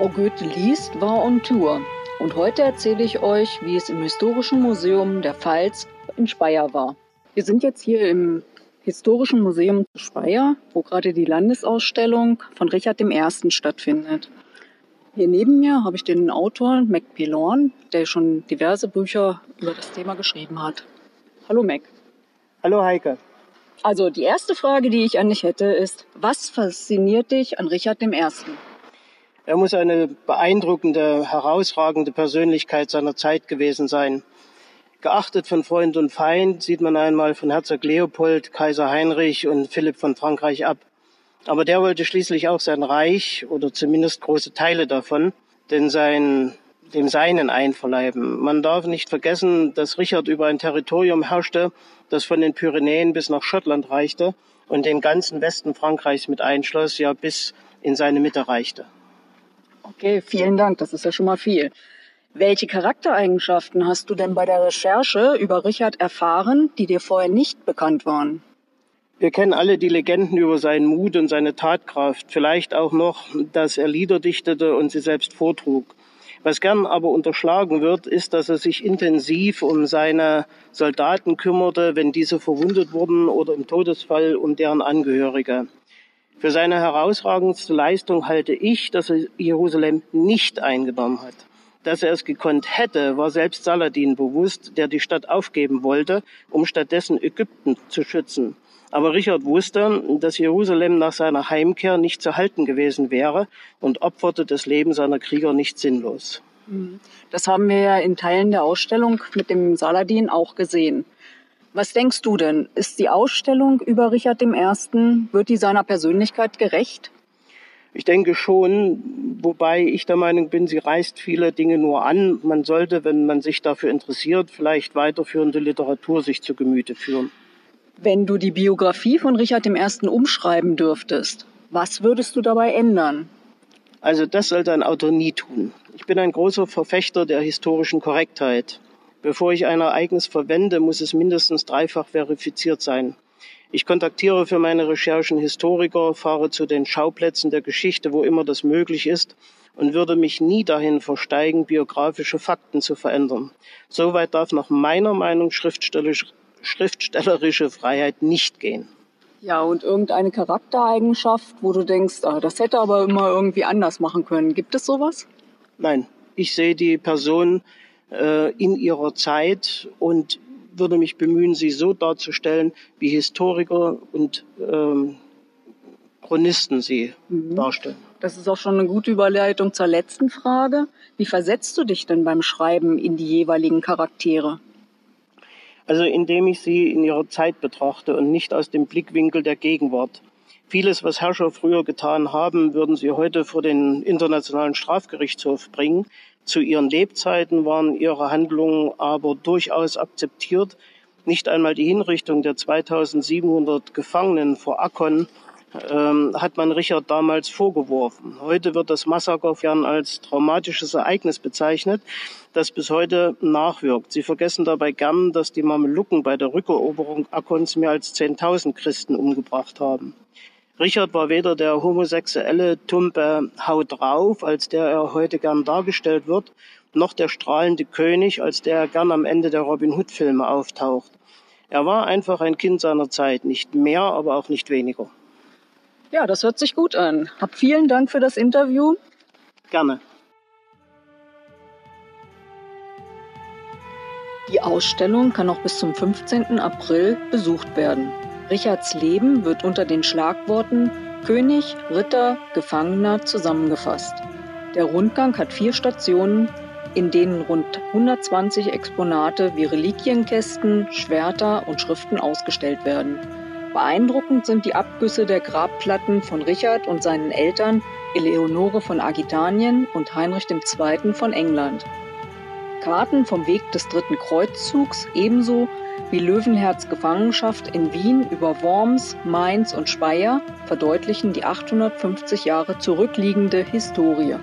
Frau Goethe liest war on Tour und heute erzähle ich euch, wie es im Historischen Museum der Pfalz in Speyer war. Wir sind jetzt hier im Historischen Museum Speyer, wo gerade die Landesausstellung von Richard I. stattfindet. Hier neben mir habe ich den Autor Mac Pilorn, der schon diverse Bücher über das Thema geschrieben hat. Hallo Mac. Hallo Heike. Also die erste Frage, die ich an dich hätte, ist, was fasziniert dich an Richard I.? Er muss eine beeindruckende, herausragende Persönlichkeit seiner Zeit gewesen sein. Geachtet von Freund und Feind sieht man einmal von Herzog Leopold, Kaiser Heinrich und Philipp von Frankreich ab. Aber der wollte schließlich auch sein Reich oder zumindest große Teile davon, denn sein, dem Seinen einverleiben. Man darf nicht vergessen, dass Richard über ein Territorium herrschte, das von den Pyrenäen bis nach Schottland reichte und den ganzen Westen Frankreichs mit einschloss, ja bis in seine Mitte reichte. Okay, vielen Dank. Das ist ja schon mal viel. Welche Charaktereigenschaften hast du denn bei der Recherche über Richard erfahren, die dir vorher nicht bekannt waren? Wir kennen alle die Legenden über seinen Mut und seine Tatkraft, vielleicht auch noch, dass er Lieder dichtete und sie selbst vortrug. Was gern aber unterschlagen wird, ist, dass er sich intensiv um seine Soldaten kümmerte, wenn diese verwundet wurden oder im Todesfall um deren Angehörige. Für seine herausragendste Leistung halte ich, dass er Jerusalem nicht eingenommen hat. Dass er es gekonnt hätte, war selbst Saladin bewusst, der die Stadt aufgeben wollte, um stattdessen Ägypten zu schützen. Aber Richard wusste, dass Jerusalem nach seiner Heimkehr nicht zu halten gewesen wäre und opferte das Leben seiner Krieger nicht sinnlos. Mhm. Das haben wir ja in Teilen der Ausstellung mit dem Saladin auch gesehen. Was denkst du denn? Ist die Ausstellung über Richard I., wird die seiner Persönlichkeit gerecht? Ich denke schon, wobei ich der Meinung bin, sie reißt viele Dinge nur an. Man sollte, wenn man sich dafür interessiert, vielleicht weiterführende Literatur sich zu Gemüte führen. Wenn du die Biografie von Richard I. umschreiben dürftest, was würdest du dabei ändern? Also das sollte ein Autor nie tun. Ich bin ein großer Verfechter der historischen Korrektheit. Bevor ich ein Ereignis verwende, muss es mindestens dreifach verifiziert sein. Ich kontaktiere für meine Recherchen Historiker, fahre zu den Schauplätzen der Geschichte, wo immer das möglich ist, und würde mich nie dahin versteigen, biografische Fakten zu verändern. Soweit darf nach meiner Meinung schriftstellerisch, schriftstellerische Freiheit nicht gehen. Ja, und irgendeine Charaktereigenschaft, wo du denkst, ah, das hätte aber immer irgendwie anders machen können. Gibt es sowas? Nein, ich sehe die Person äh, in ihrer Zeit und würde mich bemühen, sie so darzustellen, wie Historiker und ähm, Chronisten sie mhm. darstellen. Das ist auch schon eine gute Überleitung zur letzten Frage. Wie versetzt du dich denn beim Schreiben in die jeweiligen Charaktere? Also indem ich sie in ihrer Zeit betrachte und nicht aus dem Blickwinkel der Gegenwart. Vieles, was Herrscher früher getan haben, würden sie heute vor den Internationalen Strafgerichtshof bringen. Zu ihren Lebzeiten waren ihre Handlungen aber durchaus akzeptiert. Nicht einmal die Hinrichtung der 2700 Gefangenen vor Akkon ähm, hat man Richard damals vorgeworfen. Heute wird das Massaker gern als traumatisches Ereignis bezeichnet, das bis heute nachwirkt. Sie vergessen dabei gern, dass die Mamelucken bei der Rückeroberung Akkons mehr als 10.000 Christen umgebracht haben. Richard war weder der homosexuelle, tumpe Haut drauf, als der er heute gern dargestellt wird, noch der strahlende König, als der er gern am Ende der Robin Hood Filme auftaucht. Er war einfach ein Kind seiner Zeit, nicht mehr, aber auch nicht weniger. Ja, das hört sich gut an. Hab vielen Dank für das Interview. Gerne. Die Ausstellung kann noch bis zum 15. April besucht werden. Richards Leben wird unter den Schlagworten König, Ritter, Gefangener zusammengefasst. Der Rundgang hat vier Stationen, in denen rund 120 Exponate wie Reliquienkästen, Schwerter und Schriften ausgestellt werden. Beeindruckend sind die Abgüsse der Grabplatten von Richard und seinen Eltern Eleonore von Agitanien und Heinrich II. von England. Karten vom Weg des Dritten Kreuzzugs ebenso wie Löwenherz Gefangenschaft in Wien über Worms, Mainz und Speyer verdeutlichen die 850 Jahre zurückliegende Historie.